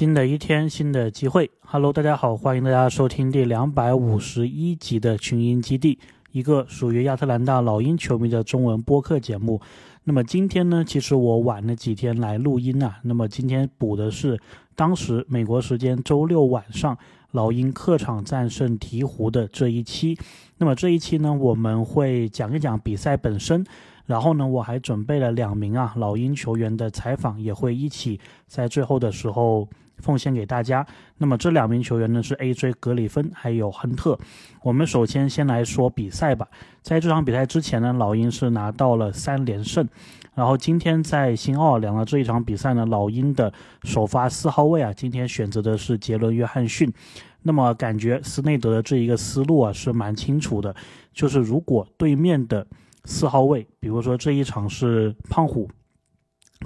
新的一天，新的机会。Hello，大家好，欢迎大家收听第两百五十一集的群英基地，一个属于亚特兰大老鹰球迷的中文播客节目。那么今天呢，其实我晚了几天来录音啊。那么今天补的是当时美国时间周六晚上老鹰客场战胜鹈鹕的这一期。那么这一期呢，我们会讲一讲比赛本身。然后呢，我还准备了两名啊老鹰球员的采访，也会一起在最后的时候奉献给大家。那么这两名球员呢是 A.J. 格里芬还有亨特。我们首先先来说比赛吧。在这场比赛之前呢，老鹰是拿到了三连胜。然后今天在新奥尔良的这一场比赛呢，老鹰的首发四号位啊，今天选择的是杰伦约翰逊。那么感觉斯内德的这一个思路啊是蛮清楚的，就是如果对面的四号位，比如说这一场是胖虎，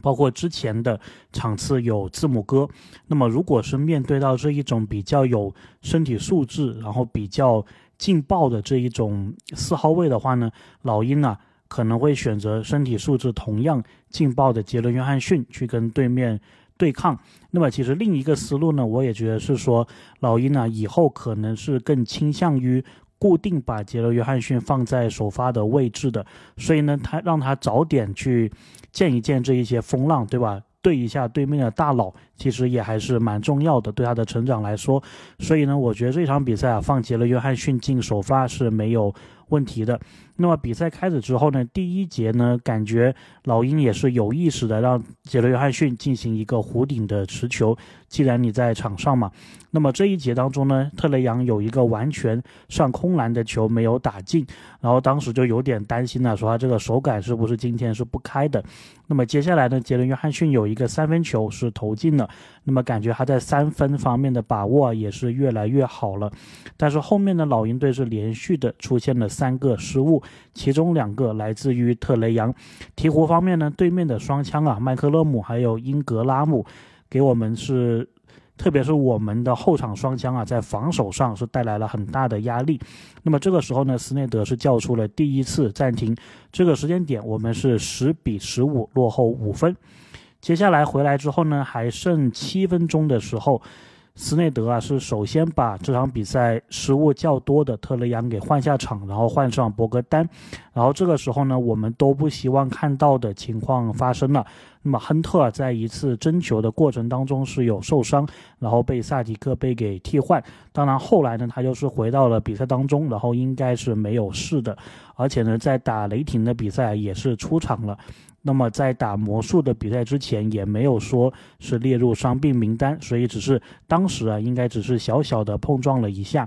包括之前的场次有字母哥。那么，如果是面对到这一种比较有身体素质，然后比较劲爆的这一种四号位的话呢，老鹰啊可能会选择身体素质同样劲爆的杰伦·约翰逊去跟对面对抗。那么，其实另一个思路呢，我也觉得是说，老鹰呢以后可能是更倾向于。固定把杰罗约翰逊放在首发的位置的，所以呢，他让他早点去见一见这一些风浪，对吧？对一下对面的大佬，其实也还是蛮重要的，对他的成长来说。所以呢，我觉得这场比赛啊，放杰罗约翰逊进首发是没有问题的。那么比赛开始之后呢，第一节呢，感觉老鹰也是有意识的让杰伦·约翰逊进行一个弧顶的持球。既然你在场上嘛，那么这一节当中呢，特雷杨有一个完全上空篮的球没有打进，然后当时就有点担心了，说他这个手感是不是今天是不开的。那么接下来呢，杰伦·约翰逊有一个三分球是投进了，那么感觉他在三分方面的把握也是越来越好了。但是后面的老鹰队是连续的出现了三个失误。其中两个来自于特雷杨，鹈鹕方面呢，对面的双枪啊，麦克勒姆还有英格拉姆，给我们是，特别是我们的后场双枪啊，在防守上是带来了很大的压力。那么这个时候呢，斯内德是叫出了第一次暂停，这个时间点我们是十比十五落后五分。接下来回来之后呢，还剩七分钟的时候。斯内德啊，是首先把这场比赛失误较多的特雷杨给换下场，然后换上博格丹。然后这个时候呢，我们都不希望看到的情况发生了。那么亨特在一次争球的过程当中是有受伤，然后被萨迪克被给替换。当然后来呢，他就是回到了比赛当中，然后应该是没有事的。而且呢，在打雷霆的比赛也是出场了。那么在打魔术的比赛之前，也没有说是列入伤病名单，所以只是当时啊，应该只是小小的碰撞了一下。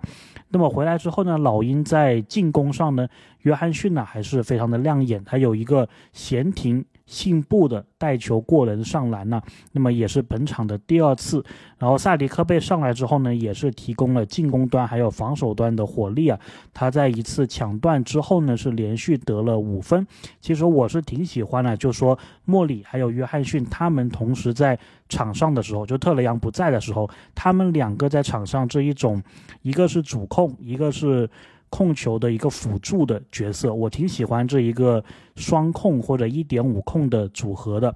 那么回来之后呢，老鹰在进攻上呢，约翰逊呢还是非常的亮眼，他有一个闲庭。信步的带球过人上篮呢，那么也是本场的第二次。然后萨迪克贝上来之后呢，也是提供了进攻端还有防守端的火力啊。他在一次抢断之后呢，是连续得了五分。其实我是挺喜欢的，就说莫里还有约翰逊他们同时在场上的时候，就特雷杨不在的时候，他们两个在场上这一种，一个是主控，一个是。控球的一个辅助的角色，我挺喜欢这一个双控或者一点五控的组合的。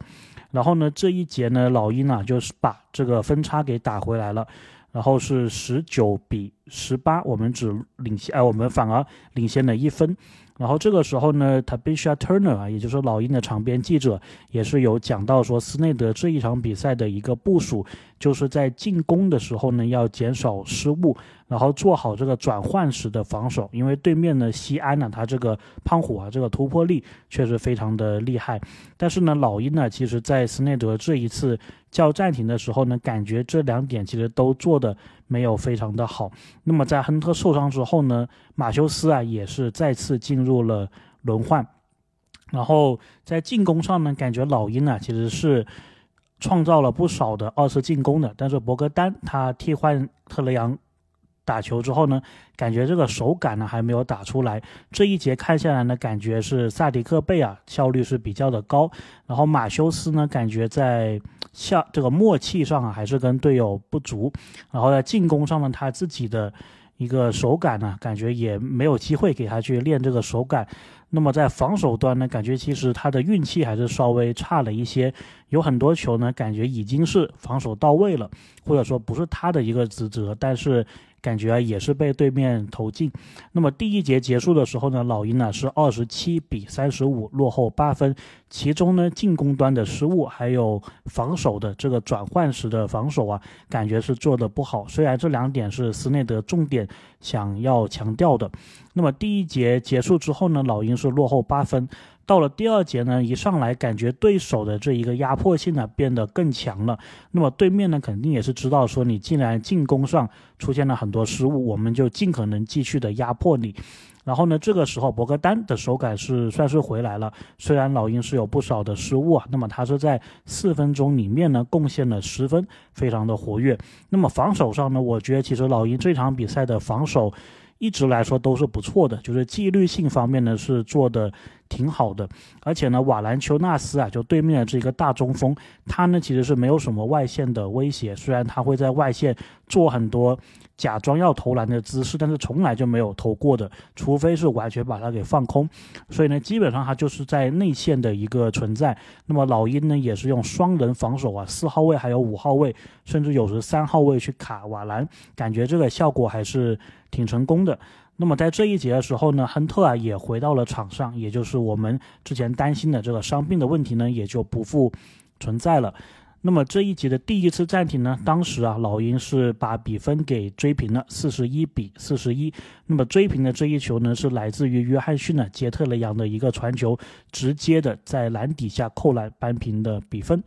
然后呢，这一节呢，老鹰啊就是把这个分差给打回来了，然后是十九比十八，我们只领先，哎，我们反而领先了一分。然后这个时候呢，Tabisha Turner 啊，也就是老鹰的场边记者，也是有讲到说，斯内德这一场比赛的一个部署，就是在进攻的时候呢，要减少失误，然后做好这个转换时的防守。因为对面的西安呢，他这个胖虎啊，这个突破力确实非常的厉害。但是呢，老鹰呢，其实在斯内德这一次叫暂停的时候呢，感觉这两点其实都做的没有非常的好。那么在亨特受伤之后呢，马修斯啊，也是再次进入。了轮换，然后在进攻上呢，感觉老鹰呢其实是创造了不少的二次进攻的，但是博格丹他替换特雷杨打球之后呢，感觉这个手感呢还没有打出来。这一节看下来呢，感觉是萨迪克贝啊效率是比较的高，然后马修斯呢感觉在效这个默契上啊还是跟队友不足，然后在进攻上呢他自己的。一个手感呢，感觉也没有机会给他去练这个手感。那么在防守端呢，感觉其实他的运气还是稍微差了一些，有很多球呢，感觉已经是防守到位了，或者说不是他的一个职责，但是。感觉也是被对面投进。那么第一节结束的时候呢，老鹰呢是二十七比三十五落后八分。其中呢进攻端的失误，还有防守的这个转换时的防守啊，感觉是做的不好。虽然这两点是斯内德重点想要强调的。那么第一节结束之后呢，老鹰是落后八分。到了第二节呢，一上来感觉对手的这一个压迫性呢变得更强了。那么对面呢肯定也是知道说你既然进攻上出现了很多失误，我们就尽可能继续的压迫你。然后呢，这个时候博格丹的手感是算是回来了。虽然老鹰是有不少的失误啊，那么他是在四分钟里面呢贡献了十分，非常的活跃。那么防守上呢，我觉得其实老鹰这场比赛的防守一直来说都是不错的，就是纪律性方面呢是做的。挺好的，而且呢，瓦兰丘纳斯啊，就对面的这个大中锋，他呢其实是没有什么外线的威胁，虽然他会在外线做很多假装要投篮的姿势，但是从来就没有投过的，除非是完全把它给放空。所以呢，基本上他就是在内线的一个存在。那么老鹰呢，也是用双人防守啊，四号位还有五号位，甚至有时三号位去卡瓦兰，感觉这个效果还是挺成功的。那么在这一节的时候呢，亨特啊也回到了场上，也就是我们之前担心的这个伤病的问题呢，也就不复存在了。那么这一节的第一次暂停呢，当时啊，老鹰是把比分给追平了，四十一比四十一。那么追平的这一球呢，是来自于约翰逊呢杰特雷杨的一个传球，直接的在篮底下扣篮扳平的比分。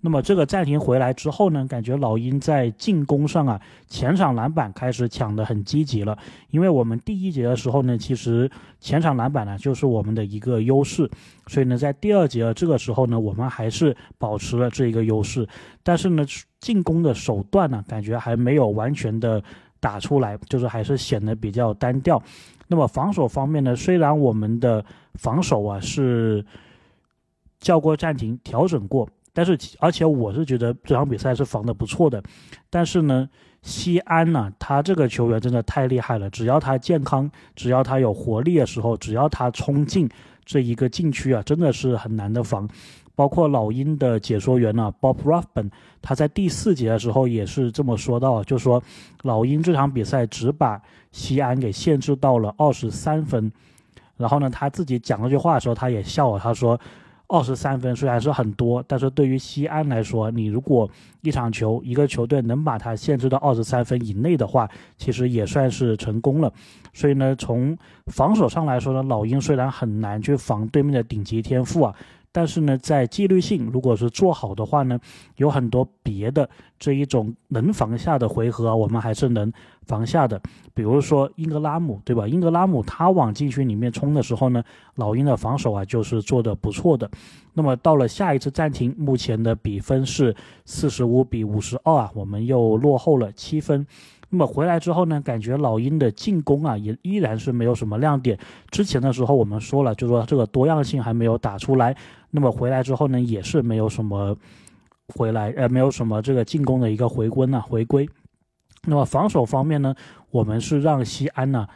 那么这个暂停回来之后呢，感觉老鹰在进攻上啊，前场篮板开始抢得很积极了。因为我们第一节的时候呢，其实前场篮板呢就是我们的一个优势，所以呢，在第二节这个时候呢，我们还是保持了这一个优势。但是呢，进攻的手段呢，感觉还没有完全的打出来，就是还是显得比较单调。那么防守方面呢，虽然我们的防守啊是叫过暂停、调整过，但是而且我是觉得这场比赛是防的不错的。但是呢，西安呢，他这个球员真的太厉害了，只要他健康，只要他有活力的时候，只要他冲进这一个禁区啊，真的是很难的防。包括老鹰的解说员呢，Bob Ruffin，他在第四节的时候也是这么说到，就说老鹰这场比赛只把西安给限制到了二十三分。然后呢，他自己讲这句话的时候，他也笑了，他说，二十三分虽然是很多，但是对于西安来说，你如果一场球一个球队能把它限制到二十三分以内的话，其实也算是成功了。所以呢，从防守上来说呢，老鹰虽然很难去防对面的顶级天赋啊。但是呢，在纪律性如果是做好的话呢，有很多别的这一种能防下的回合，我们还是能防下的。比如说英格拉姆，对吧？英格拉姆他往禁区里面冲的时候呢，老鹰的防守啊就是做的不错的。那么到了下一次暂停，目前的比分是四十五比五十二啊，我们又落后了七分。那么回来之后呢，感觉老鹰的进攻啊，也依然是没有什么亮点。之前的时候我们说了，就说这个多样性还没有打出来。那么回来之后呢，也是没有什么回来，呃，没有什么这个进攻的一个回归呢，回归。那么防守方面呢，我们是让西安呢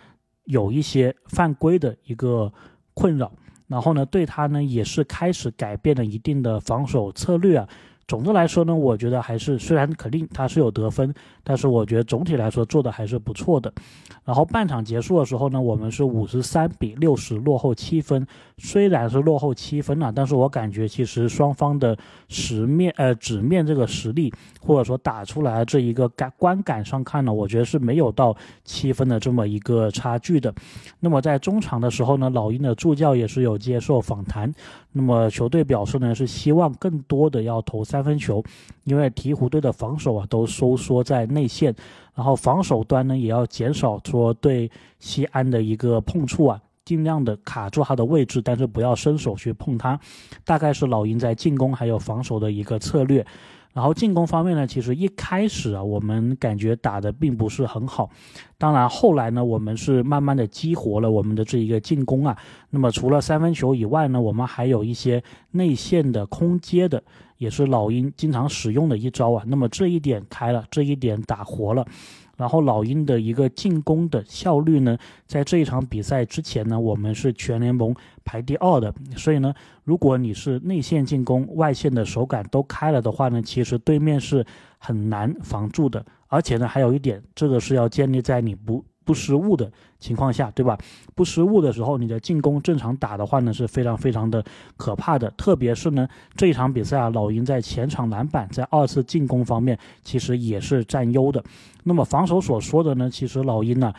有一些犯规的一个困扰，然后呢，对他呢也是开始改变了一定的防守策略啊。总的来说呢，我觉得还是虽然肯定他是有得分，但是我觉得总体来说做的还是不错的。然后半场结束的时候呢，我们是五十三比六十落后七分。虽然是落后七分了，但是我感觉其实双方的实面呃纸面这个实力，或者说打出来这一个感观感上看呢，我觉得是没有到七分的这么一个差距的。那么在中场的时候呢，老鹰的助教也是有接受访谈，那么球队表示呢是希望更多的要投三三分球，因为鹈鹕队的防守啊都收缩在内线。然后防守端呢，也要减少说对西安的一个碰触啊，尽量的卡住他的位置，但是不要伸手去碰他。大概是老鹰在进攻还有防守的一个策略。然后进攻方面呢，其实一开始啊，我们感觉打的并不是很好。当然后来呢，我们是慢慢的激活了我们的这一个进攻啊。那么除了三分球以外呢，我们还有一些内线的空接的。也是老鹰经常使用的一招啊，那么这一点开了，这一点打活了，然后老鹰的一个进攻的效率呢，在这一场比赛之前呢，我们是全联盟排第二的。所以呢，如果你是内线进攻、外线的手感都开了的话呢，其实对面是很难防住的。而且呢，还有一点，这个是要建立在你不。不失误的情况下，对吧？不失误的时候，你的进攻正常打的话呢，是非常非常的可怕的。特别是呢，这一场比赛啊，老鹰在前场篮板在二次进攻方面其实也是占优的。那么防守所说的呢，其实老鹰呢，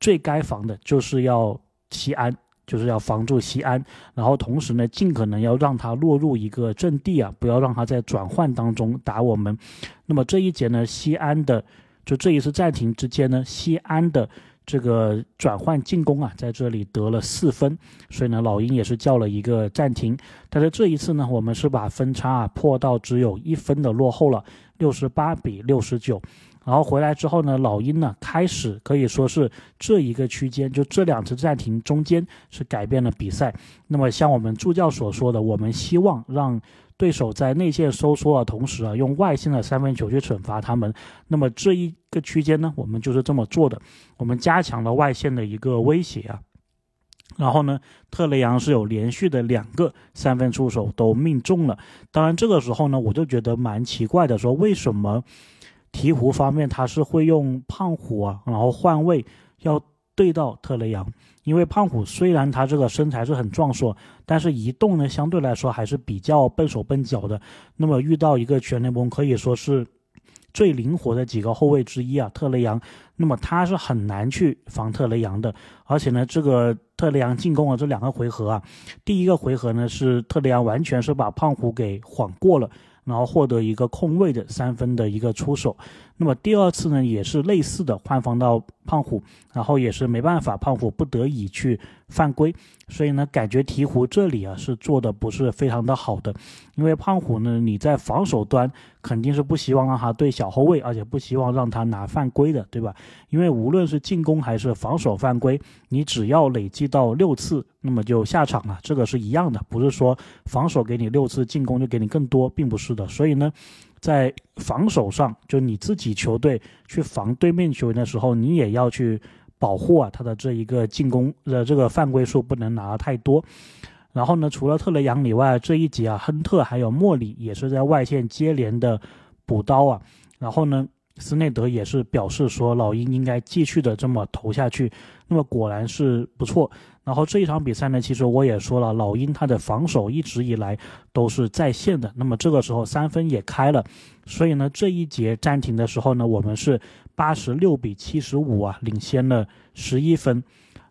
最该防的就是要西安，就是要防住西安，然后同时呢，尽可能要让他落入一个阵地啊，不要让他在转换当中打我们。那么这一节呢，西安的。就这一次暂停之间呢，西安的这个转换进攻啊，在这里得了四分，所以呢，老鹰也是叫了一个暂停。但是这一次呢，我们是把分差啊破到只有一分的落后了，六十八比六十九。然后回来之后呢，老鹰呢开始可以说是这一个区间，就这两次暂停中间是改变了比赛。那么像我们助教所说的，我们希望让。对手在内线收缩的同时啊，用外线的三分球去惩罚他们。那么这一个区间呢，我们就是这么做的。我们加强了外线的一个威胁啊。然后呢，特雷杨是有连续的两个三分出手都命中了。当然这个时候呢，我就觉得蛮奇怪的，说为什么鹈鹕方面他是会用胖虎啊，然后换位要对到特雷杨。因为胖虎虽然他这个身材是很壮硕，但是移动呢相对来说还是比较笨手笨脚的。那么遇到一个全联盟可以说是最灵活的几个后卫之一啊，特雷杨，那么他是很难去防特雷杨的。而且呢，这个特雷杨进攻的这两个回合啊，第一个回合呢是特雷杨完全是把胖虎给晃过了。然后获得一个空位的三分的一个出手，那么第二次呢也是类似的换防到胖虎，然后也是没办法，胖虎不得已去犯规，所以呢感觉鹈鹕这里啊是做的不是非常的好的，因为胖虎呢你在防守端肯定是不希望让他对小后卫，而且不希望让他拿犯规的，对吧？因为无论是进攻还是防守犯规，你只要累计到六次，那么就下场了，这个是一样的，不是说防守给你六次，进攻就给你更多，并不是。的，所以呢，在防守上，就你自己球队去防对面球员的时候，你也要去保护啊他的这一个进攻的这个犯规数不能拿太多。然后呢，除了特雷杨以外，这一节啊，亨特还有莫里也是在外线接连的补刀啊。然后呢，斯内德也是表示说，老鹰应该继续的这么投下去。那么果然是不错。然后这一场比赛呢，其实我也说了，老鹰他的防守一直以来都是在线的。那么这个时候三分也开了，所以呢这一节暂停的时候呢，我们是八十六比七十五啊，领先了十一分。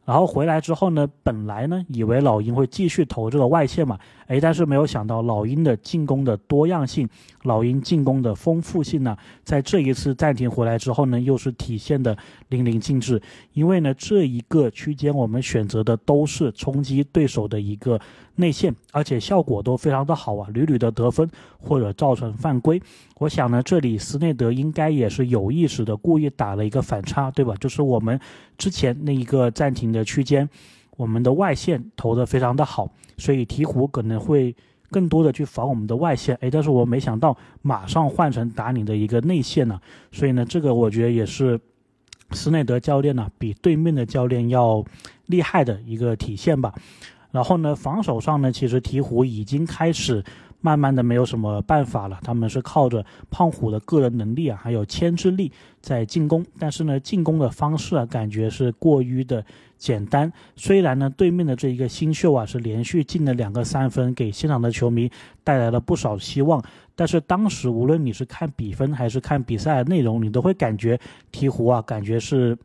然后回来之后呢，本来呢以为老鹰会继续投这个外线嘛，哎，但是没有想到老鹰的进攻的多样性，老鹰进攻的丰富性呢，在这一次暂停回来之后呢，又是体现的淋漓尽致。因为呢这一个区间我们选择的都是冲击对手的一个内线，而且效果都非常的好啊，屡屡的得分或者造成犯规。我想呢，这里斯内德应该也是有意识的，故意打了一个反差，对吧？就是我们之前那一个暂停的区间，我们的外线投的非常的好，所以鹈鹕可能会更多的去防我们的外线。诶，但是我没想到马上换成打你的一个内线呢，所以呢，这个我觉得也是斯内德教练呢比对面的教练要厉害的一个体现吧。然后呢，防守上呢，其实鹈鹕已经开始。慢慢的没有什么办法了，他们是靠着胖虎的个人能力啊，还有牵制力在进攻，但是呢，进攻的方式啊，感觉是过于的简单。虽然呢，对面的这一个新秀啊，是连续进了两个三分，给现场的球迷带来了不少希望，但是当时无论你是看比分还是看比赛的内容，你都会感觉鹈鹕啊，感觉是。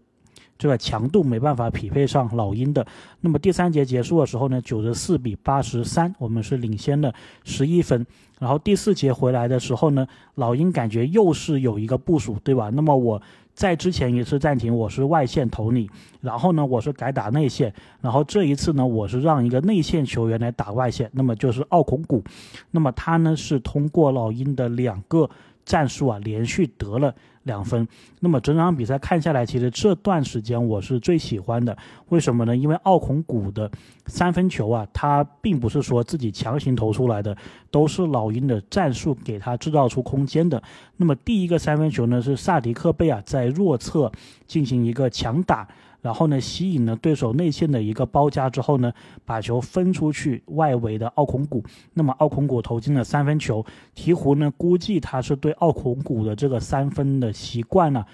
这个强度没办法匹配上老鹰的。那么第三节结束的时候呢，九十四比八十三，我们是领先了十一分。然后第四节回来的时候呢，老鹰感觉又是有一个部署，对吧？那么我在之前一次暂停，我是外线投你，然后呢，我是改打内线，然后这一次呢，我是让一个内线球员来打外线，那么就是奥孔古。那么他呢是通过老鹰的两个。战术啊连续得了。两分，那么整场比赛看下来，其实这段时间我是最喜欢的。为什么呢？因为奥孔古的三分球啊，他并不是说自己强行投出来的，都是老鹰的战术给他制造出空间的。那么第一个三分球呢，是萨迪克贝啊在弱侧进行一个强打。然后呢，吸引了对手内线的一个包夹之后呢，把球分出去外围的奥孔古，那么奥孔古投进了三分球。鹈鹕呢，估计他是对奥孔古的这个三分的习惯呢。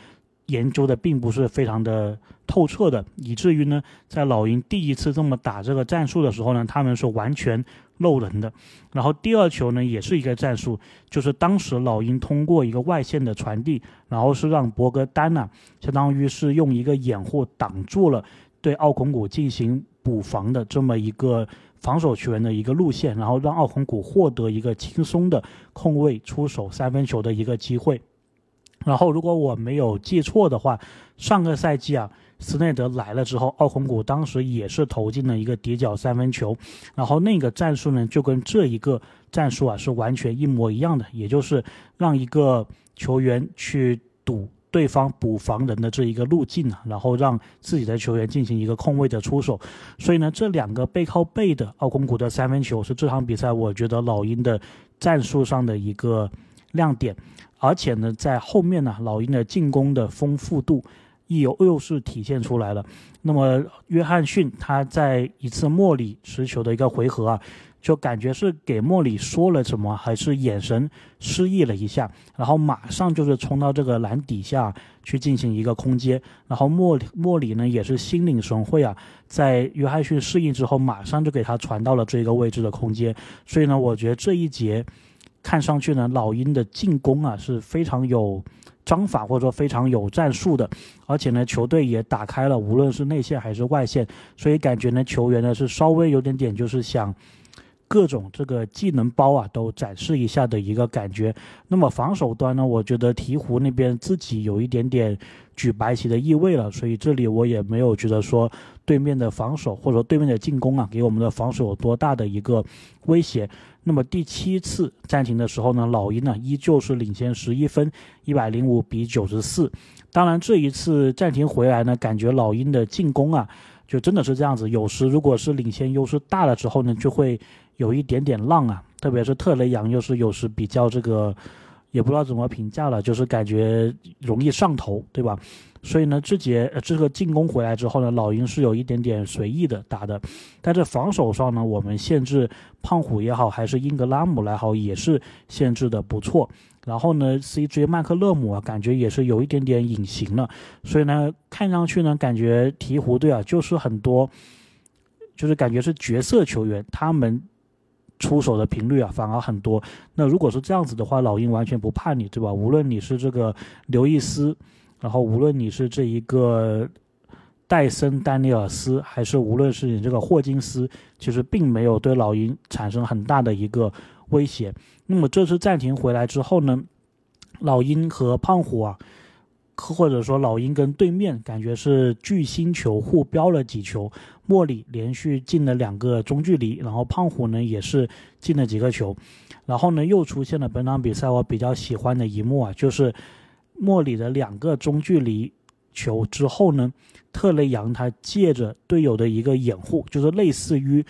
研究的并不是非常的透彻的，以至于呢，在老鹰第一次这么打这个战术的时候呢，他们是完全漏人的。然后第二球呢，也是一个战术，就是当时老鹰通过一个外线的传递，然后是让博格丹呐，相当于是用一个掩护挡住了对奥孔古进行补防的这么一个防守球员的一个路线，然后让奥孔古获得一个轻松的空位出手三分球的一个机会。然后，如果我没有记错的话，上个赛季啊，斯内德来了之后，奥孔古当时也是投进了一个底角三分球。然后那个战术呢，就跟这一个战术啊是完全一模一样的，也就是让一个球员去堵对方补防人的这一个路径啊，然后让自己的球员进行一个空位的出手。所以呢，这两个背靠背的奥孔古的三分球是这场比赛我觉得老鹰的战术上的一个亮点。而且呢，在后面呢，老鹰的进攻的丰富度又又是体现出来了。那么，约翰逊他在一次莫里持球的一个回合啊，就感觉是给莫里说了什么，还是眼神示意了一下，然后马上就是冲到这个篮底下去进行一个空接。然后莫莫里呢也是心领神会啊，在约翰逊适应之后，马上就给他传到了这个位置的空间。所以呢，我觉得这一节。看上去呢，老鹰的进攻啊是非常有章法或者说非常有战术的，而且呢，球队也打开了，无论是内线还是外线，所以感觉呢，球员呢是稍微有点点就是想各种这个技能包啊都展示一下的一个感觉。那么防守端呢，我觉得鹈鹕那边自己有一点点举白旗的意味了，所以这里我也没有觉得说对面的防守或者说对面的进攻啊给我们的防守有多大的一个威胁。那么第七次暂停的时候呢，老鹰呢依旧是领先十一分，一百零五比九十四。当然这一次暂停回来呢，感觉老鹰的进攻啊，就真的是这样子。有时如果是领先优势大了之后呢，就会有一点点浪啊。特别是特雷杨又是有时比较这个，也不知道怎么评价了，就是感觉容易上头，对吧？所以呢，这节这个进攻回来之后呢，老鹰是有一点点随意的打的，但是防守上呢，我们限制胖虎也好，还是英格拉姆来好，也是限制的不错。然后呢，CJ 麦克勒姆啊，感觉也是有一点点隐形了。所以呢，看上去呢，感觉鹈鹕队啊，就是很多，就是感觉是角色球员，他们出手的频率啊，反而很多。那如果是这样子的话，老鹰完全不怕你，对吧？无论你是这个刘易斯。然后，无论你是这一个戴森·丹尼尔斯，还是无论是你这个霍金斯，其实并没有对老鹰产生很大的一个威胁。那么这次暂停回来之后呢，老鹰和胖虎啊，或者说老鹰跟对面感觉是巨星球互飙了几球。莫里连续进了两个中距离，然后胖虎呢也是进了几个球。然后呢，又出现了本场比赛我比较喜欢的一幕啊，就是。莫里的两个中距离球之后呢，特雷杨他借着队友的一个掩护，就是类似于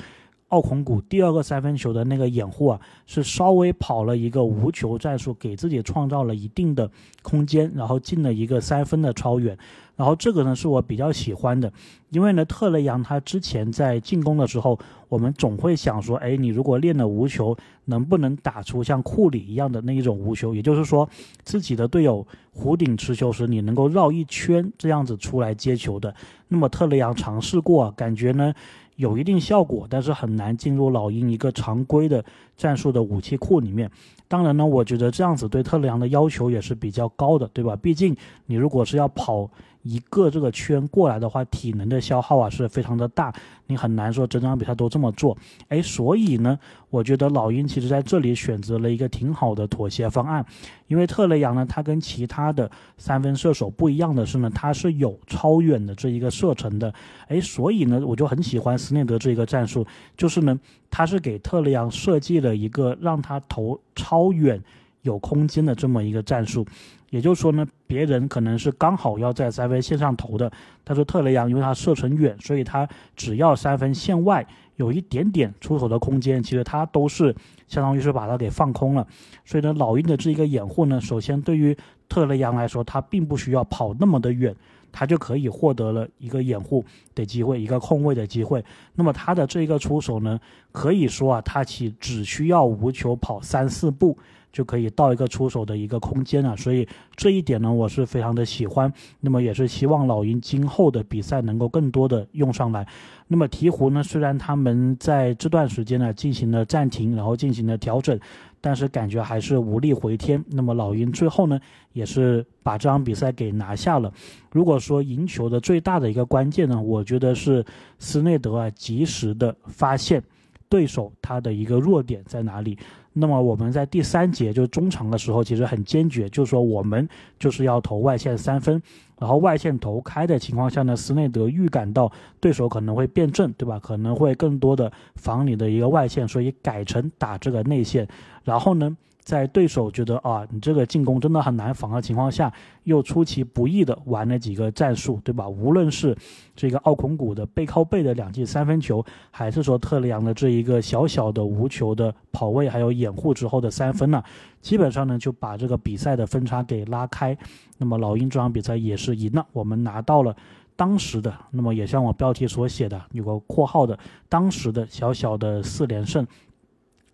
奥孔古第二个三分球的那个掩护啊，是稍微跑了一个无球战术，给自己创造了一定的空间，然后进了一个三分的超远。然后这个呢是我比较喜欢的，因为呢特雷杨他之前在进攻的时候，我们总会想说，哎，你如果练了无球，能不能打出像库里一样的那一种无球？也就是说，自己的队友弧顶持球时，你能够绕一圈这样子出来接球的。那么特雷杨尝试过，感觉呢有一定效果，但是很难进入老鹰一个常规的战术的武器库里面。当然呢，我觉得这样子对特雷杨的要求也是比较高的，对吧？毕竟你如果是要跑。一个这个圈过来的话，体能的消耗啊是非常的大，你很难说整场比赛都这么做。哎，所以呢，我觉得老鹰其实在这里选择了一个挺好的妥协方案，因为特雷杨呢，他跟其他的三分射手不一样的是呢，他是有超远的这一个射程的。哎，所以呢，我就很喜欢斯内德这一个战术，就是呢，他是给特雷杨设计了一个让他投超远。有空间的这么一个战术。也就是说呢，别人可能是刚好要在三分线上投的，但是特雷杨因为他射程远，所以他只要三分线外有一点点出手的空间，其实他都是相当于是把它给放空了。所以呢，老鹰的这一个掩护呢，首先对于特雷杨来说，他并不需要跑那么的远。他就可以获得了一个掩护的机会，一个空位的机会。那么他的这一个出手呢，可以说啊，他其只需要无球跑三四步就可以到一个出手的一个空间了。所以这一点呢，我是非常的喜欢。那么也是希望老鹰今后的比赛能够更多的用上来。那么鹈鹕呢，虽然他们在这段时间呢进行了暂停，然后进行了调整。但是感觉还是无力回天。那么老鹰最后呢，也是把这场比赛给拿下了。如果说赢球的最大的一个关键呢，我觉得是斯内德啊及时的发现对手他的一个弱点在哪里。那么我们在第三节就是中场的时候，其实很坚决，就是说我们就是要投外线三分。然后外线投开的情况下呢，斯内德预感到对手可能会变阵，对吧？可能会更多的防你的一个外线，所以改成打这个内线。然后呢？在对手觉得啊，你这个进攻真的很难防的情况下，又出其不意的玩了几个战术，对吧？无论是这个奥孔古的背靠背的两记三分球，还是说特雷杨的这一个小小的无球的跑位，还有掩护之后的三分呢，基本上呢就把这个比赛的分差给拉开。那么老鹰这场比赛也是赢了，我们拿到了当时的，那么也像我标题所写的有个括号的当时的小小的四连胜。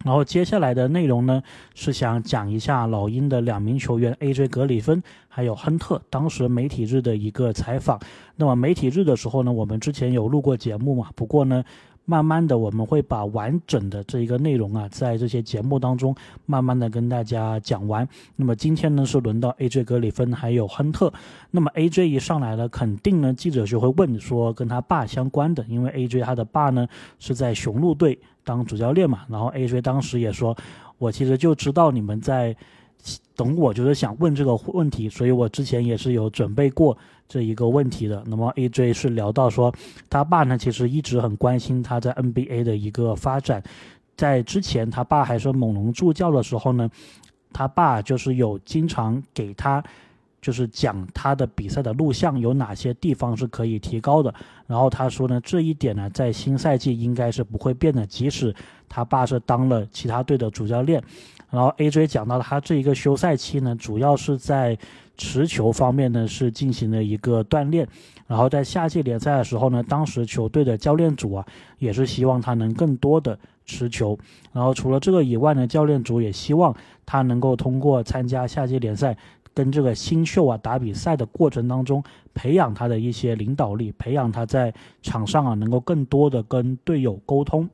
然后接下来的内容呢，是想讲一下老鹰的两名球员 A.J. 格里芬还有亨特当时媒体日的一个采访。那么媒体日的时候呢，我们之前有录过节目嘛？不过呢。慢慢的，我们会把完整的这一个内容啊，在这些节目当中慢慢的跟大家讲完。那么今天呢，是轮到 A.J. 格里芬还有亨特。那么 A.J. 一上来了，肯定呢，记者就会问说跟他爸相关的，因为 A.J. 他的爸呢是在雄鹿队当主教练嘛。然后 A.J. 当时也说，我其实就知道你们在。等我就是想问这个问题，所以我之前也是有准备过这一个问题的。那么 AJ 是聊到说，他爸呢其实一直很关心他在 NBA 的一个发展，在之前他爸还是猛龙助教的时候呢，他爸就是有经常给他。就是讲他的比赛的录像有哪些地方是可以提高的，然后他说呢，这一点呢，在新赛季应该是不会变的，即使他爸是当了其他队的主教练。然后 AJ 讲到他这一个休赛期呢，主要是在持球方面呢是进行了一个锻炼，然后在夏季联赛的时候呢，当时球队的教练组啊也是希望他能更多的持球，然后除了这个以外呢，教练组也希望他能够通过参加夏季联赛。跟这个新秀啊打比赛的过程当中，培养他的一些领导力，培养他在场上啊能够更多的跟队友沟通。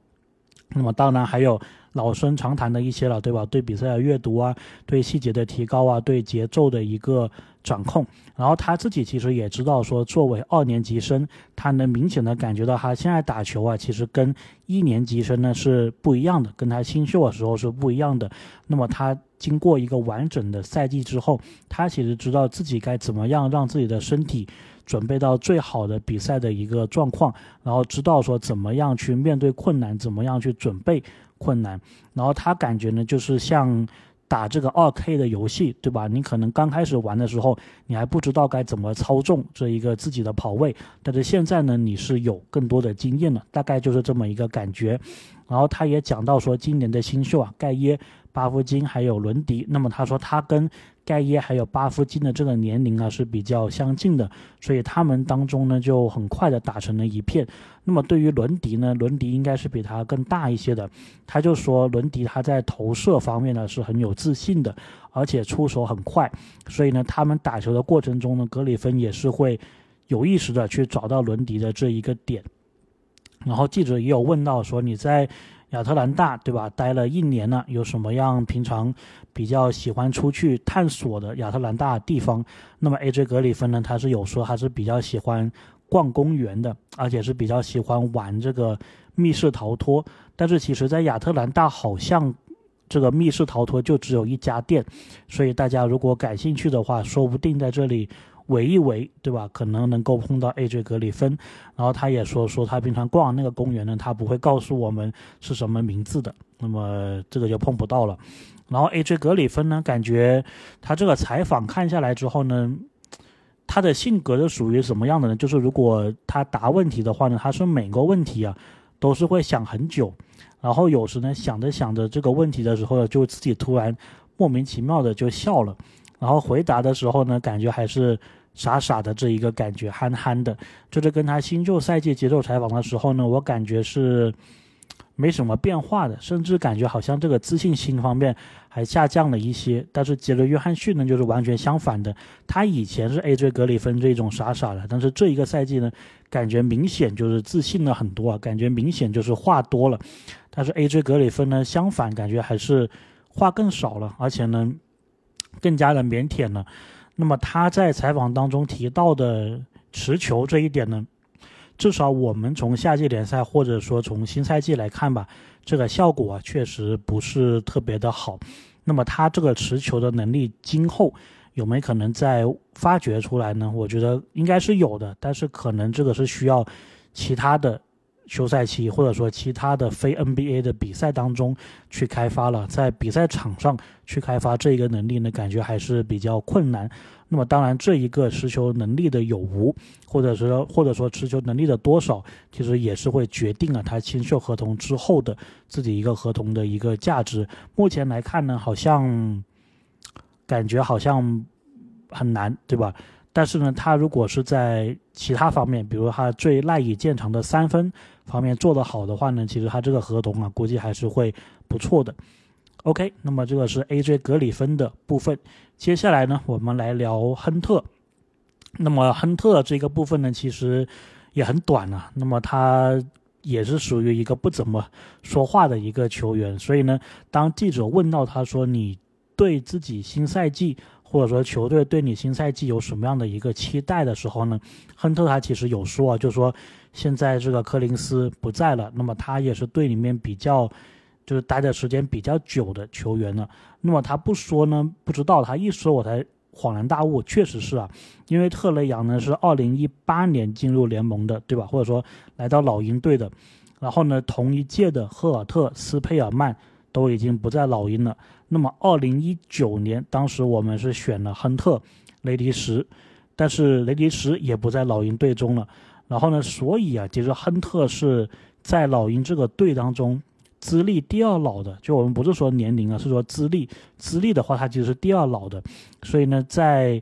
那么当然还有老生常谈的一些了，对吧？对比赛的阅读啊，对细节的提高啊，对节奏的一个掌控。然后他自己其实也知道说，作为二年级生，他能明显的感觉到他现在打球啊，其实跟一年级生呢是不一样的，跟他新秀的时候是不一样的。那么他。经过一个完整的赛季之后，他其实知道自己该怎么样让自己的身体准备到最好的比赛的一个状况，然后知道说怎么样去面对困难，怎么样去准备困难。然后他感觉呢，就是像打这个二 K 的游戏，对吧？你可能刚开始玩的时候，你还不知道该怎么操纵这一个自己的跑位，但是现在呢，你是有更多的经验了，大概就是这么一个感觉。然后他也讲到说，今年的新秀啊，盖耶。巴夫金还有伦迪，那么他说他跟盖耶还有巴夫金的这个年龄啊是比较相近的，所以他们当中呢就很快的打成了一片。那么对于伦迪呢，伦迪应该是比他更大一些的，他就说伦迪他在投射方面呢是很有自信的，而且出手很快，所以呢他们打球的过程中呢，格里芬也是会有意识的去找到伦迪的这一个点。然后记者也有问到说你在。亚特兰大，对吧？待了一年了，有什么样平常比较喜欢出去探索的亚特兰大地方？那么 A.J. 格里芬呢？他是有说他是比较喜欢逛公园的，而且是比较喜欢玩这个密室逃脱。但是其实，在亚特兰大好像这个密室逃脱就只有一家店，所以大家如果感兴趣的话，说不定在这里围一围，对吧？可能能够碰到 AJ 格里芬。然后他也说说他平常逛那个公园呢，他不会告诉我们是什么名字的，那么这个就碰不到了。然后 AJ 格里芬呢，感觉他这个采访看下来之后呢，他的性格是属于什么样的呢？就是如果他答问题的话呢，他是每个问题啊都是会想很久，然后有时呢想着想着这个问题的时候，就自己突然莫名其妙的就笑了，然后回答的时候呢，感觉还是傻傻的这一个感觉，憨憨的。就是跟他新旧赛季接受采访的时候呢，我感觉是。没什么变化的，甚至感觉好像这个自信心方面还下降了一些。但是杰伦约翰逊呢，就是完全相反的。他以前是 AJ 格里芬这种傻傻的，但是这一个赛季呢，感觉明显就是自信了很多啊，感觉明显就是话多了。但是 AJ 格里芬呢，相反感觉还是话更少了，而且呢，更加的腼腆了。那么他在采访当中提到的持球这一点呢？至少我们从夏季联赛或者说从新赛季来看吧，这个效果啊确实不是特别的好。那么他这个持球的能力，今后有没有可能再发掘出来呢？我觉得应该是有的，但是可能这个是需要其他的。休赛期或者说其他的非 NBA 的比赛当中去开发了，在比赛场上去开发这一个能力呢，感觉还是比较困难。那么当然，这一个持球能力的有无，或者说或者说持球能力的多少，其实也是会决定了他签秀合同之后的自己一个合同的一个价值。目前来看呢，好像感觉好像很难，对吧？但是呢，他如果是在其他方面，比如他最赖以见长的三分方面做得好的话呢，其实他这个合同啊，估计还是会不错的。OK，那么这个是 AJ 格里芬的部分。接下来呢，我们来聊亨特。那么亨特这个部分呢，其实也很短啊。那么他也是属于一个不怎么说话的一个球员，所以呢，当记者问到他说：“你对自己新赛季？”或者说球队对你新赛季有什么样的一个期待的时候呢？亨特他其实有说啊，就说现在这个柯林斯不在了，那么他也是队里面比较就是待的时间比较久的球员了。那么他不说呢，不知道；他一说，我才恍然大悟，确实是啊，因为特雷杨呢是二零一八年进入联盟的，对吧？或者说来到老鹰队的，然后呢，同一届的赫尔特斯佩尔曼。都已经不在老鹰了。那么，二零一九年，当时我们是选了亨特、雷迪什，但是雷迪什也不在老鹰队中了。然后呢，所以啊，其实亨特是在老鹰这个队当中资历第二老的。就我们不是说年龄啊，是说资历。资历的话，他其实是第二老的。所以呢，在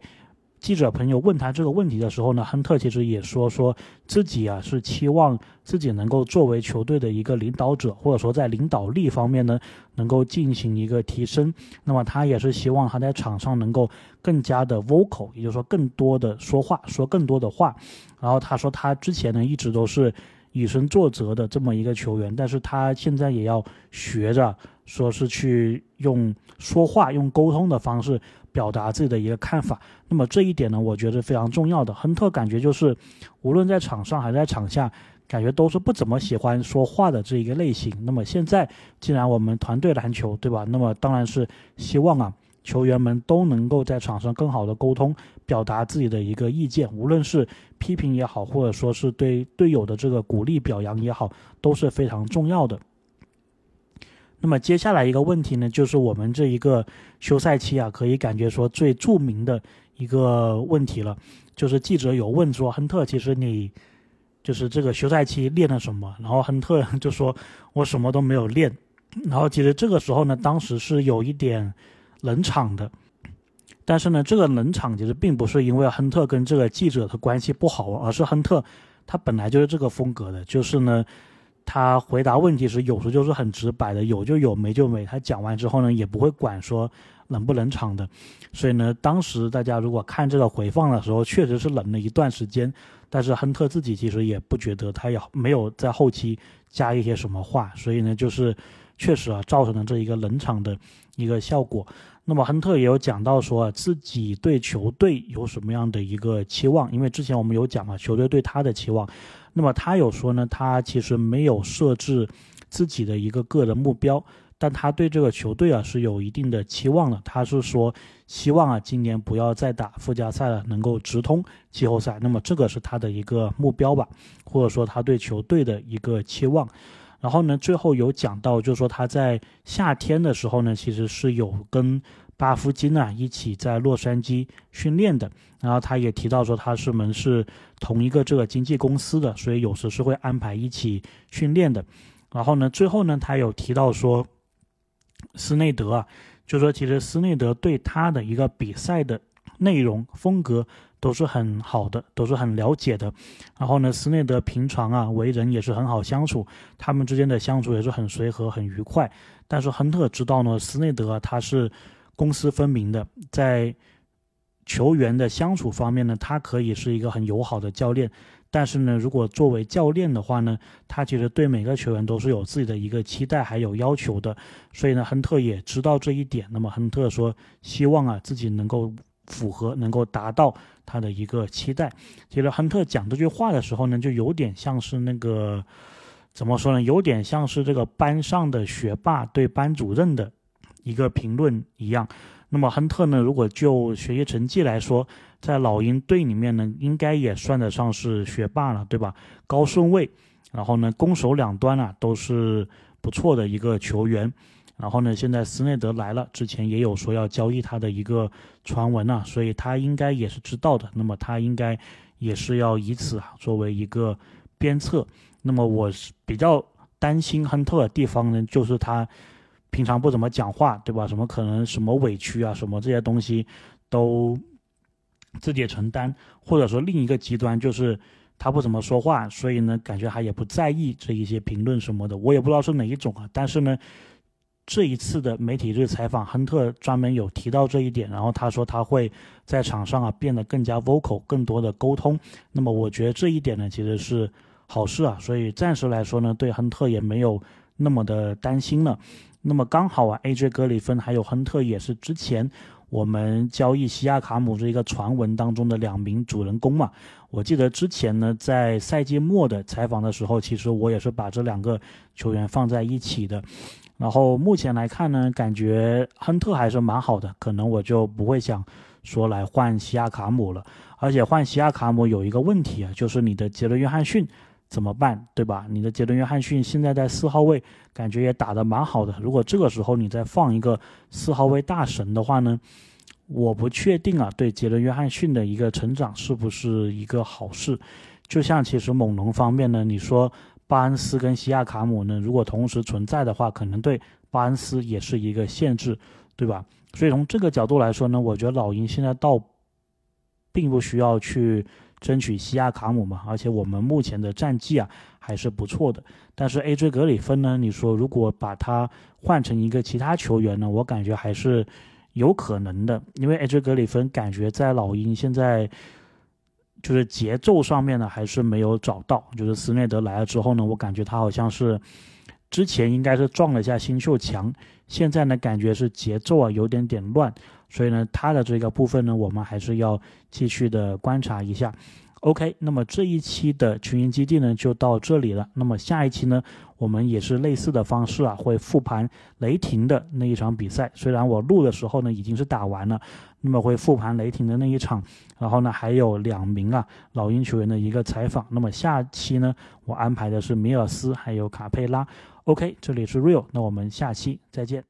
记者朋友问他这个问题的时候呢，亨特其实也说说自己啊是期望自己能够作为球队的一个领导者，或者说在领导力方面呢能够进行一个提升。那么他也是希望他在场上能够更加的 vocal，也就是说更多的说话，说更多的话。然后他说他之前呢一直都是以身作则的这么一个球员，但是他现在也要学着说是去用说话、用沟通的方式。表达自己的一个看法，那么这一点呢，我觉得非常重要的。亨特感觉就是，无论在场上还是在场下，感觉都是不怎么喜欢说话的这一个类型。那么现在，既然我们团队篮球，对吧？那么当然是希望啊，球员们都能够在场上更好的沟通，表达自己的一个意见，无论是批评也好，或者说是对队友的这个鼓励表扬也好，都是非常重要的。那么接下来一个问题呢，就是我们这一个休赛期啊，可以感觉说最著名的一个问题了，就是记者有问说，亨特，其实你就是这个休赛期练了什么？然后亨特就说，我什么都没有练。然后其实这个时候呢，当时是有一点冷场的，但是呢，这个冷场其实并不是因为亨特跟这个记者的关系不好，而是亨特他本来就是这个风格的，就是呢。他回答问题时，有时就是很直白的，有就有，没就没。他讲完之后呢，也不会管说冷不冷场的。所以呢，当时大家如果看这个回放的时候，确实是冷了一段时间。但是亨特自己其实也不觉得，他也没有在后期加一些什么话。所以呢，就是确实啊，造成了这一个冷场的一个效果。那么亨特也有讲到说自己对球队有什么样的一个期望，因为之前我们有讲嘛球队对他的期望。那么他有说呢，他其实没有设置自己的一个个人目标。但他对这个球队啊是有一定的期望的，他是说希望啊今年不要再打附加赛了，能够直通季后赛。那么这个是他的一个目标吧，或者说他对球队的一个期望。然后呢，最后有讲到，就是说他在夏天的时候呢，其实是有跟巴夫金啊一起在洛杉矶训练的。然后他也提到说他是们是同一个这个经纪公司的，所以有时是会安排一起训练的。然后呢，最后呢，他有提到说。斯内德啊，就说其实斯内德对他的一个比赛的内容风格都是很好的，都是很了解的。然后呢，斯内德平常啊为人也是很好相处，他们之间的相处也是很随和、很愉快。但是亨特知道呢，斯内德他是公私分明的，在球员的相处方面呢，他可以是一个很友好的教练。但是呢，如果作为教练的话呢，他其实对每个球员都是有自己的一个期待还有要求的。所以呢，亨特也知道这一点。那么亨特说，希望啊自己能够符合，能够达到他的一个期待。其实亨特讲这句话的时候呢，就有点像是那个怎么说呢？有点像是这个班上的学霸对班主任的一个评论一样。那么亨特呢，如果就学习成绩来说，在老鹰队里面呢，应该也算得上是学霸了，对吧？高顺位，然后呢，攻守两端啊都是不错的一个球员。然后呢，现在斯内德来了，之前也有说要交易他的一个传闻啊，所以他应该也是知道的。那么他应该也是要以此啊作为一个鞭策。那么我是比较担心亨特的地方呢，就是他。平常不怎么讲话，对吧？什么可能什么委屈啊，什么这些东西，都自己承担。或者说另一个极端就是他不怎么说话，所以呢，感觉他也不在意这一些评论什么的。我也不知道是哪一种啊。但是呢，这一次的媒体日采访，亨特专门有提到这一点。然后他说他会在场上啊变得更加 vocal，更多的沟通。那么我觉得这一点呢，其实是好事啊。所以暂时来说呢，对亨特也没有那么的担心了。那么刚好啊，AJ 格里芬还有亨特也是之前我们交易西亚卡姆这一个传闻当中的两名主人公嘛。我记得之前呢，在赛季末的采访的时候，其实我也是把这两个球员放在一起的。然后目前来看呢，感觉亨特还是蛮好的，可能我就不会想说来换西亚卡姆了。而且换西亚卡姆有一个问题啊，就是你的杰伦约翰逊。怎么办，对吧？你的杰伦·约翰逊现在在四号位，感觉也打得蛮好的。如果这个时候你再放一个四号位大神的话呢，我不确定啊，对杰伦·约翰逊的一个成长是不是一个好事？就像其实猛龙方面呢，你说巴恩斯跟西亚卡姆呢，如果同时存在的话，可能对巴恩斯也是一个限制，对吧？所以从这个角度来说呢，我觉得老鹰现在倒并不需要去。争取西亚卡姆嘛，而且我们目前的战绩啊还是不错的。但是 AJ 格里芬呢？你说如果把他换成一个其他球员呢？我感觉还是有可能的，因为 AJ 格里芬感觉在老鹰现在就是节奏上面呢还是没有找到。就是斯内德来了之后呢，我感觉他好像是之前应该是撞了一下新秀墙，现在呢感觉是节奏啊有点点乱。所以呢，他的这个部分呢，我们还是要继续的观察一下。OK，那么这一期的群英基地呢就到这里了。那么下一期呢，我们也是类似的方式啊，会复盘雷霆的那一场比赛。虽然我录的时候呢已经是打完了，那么会复盘雷霆的那一场。然后呢，还有两名啊老鹰球员的一个采访。那么下期呢，我安排的是米尔斯还有卡佩拉。OK，这里是 Real，那我们下期再见。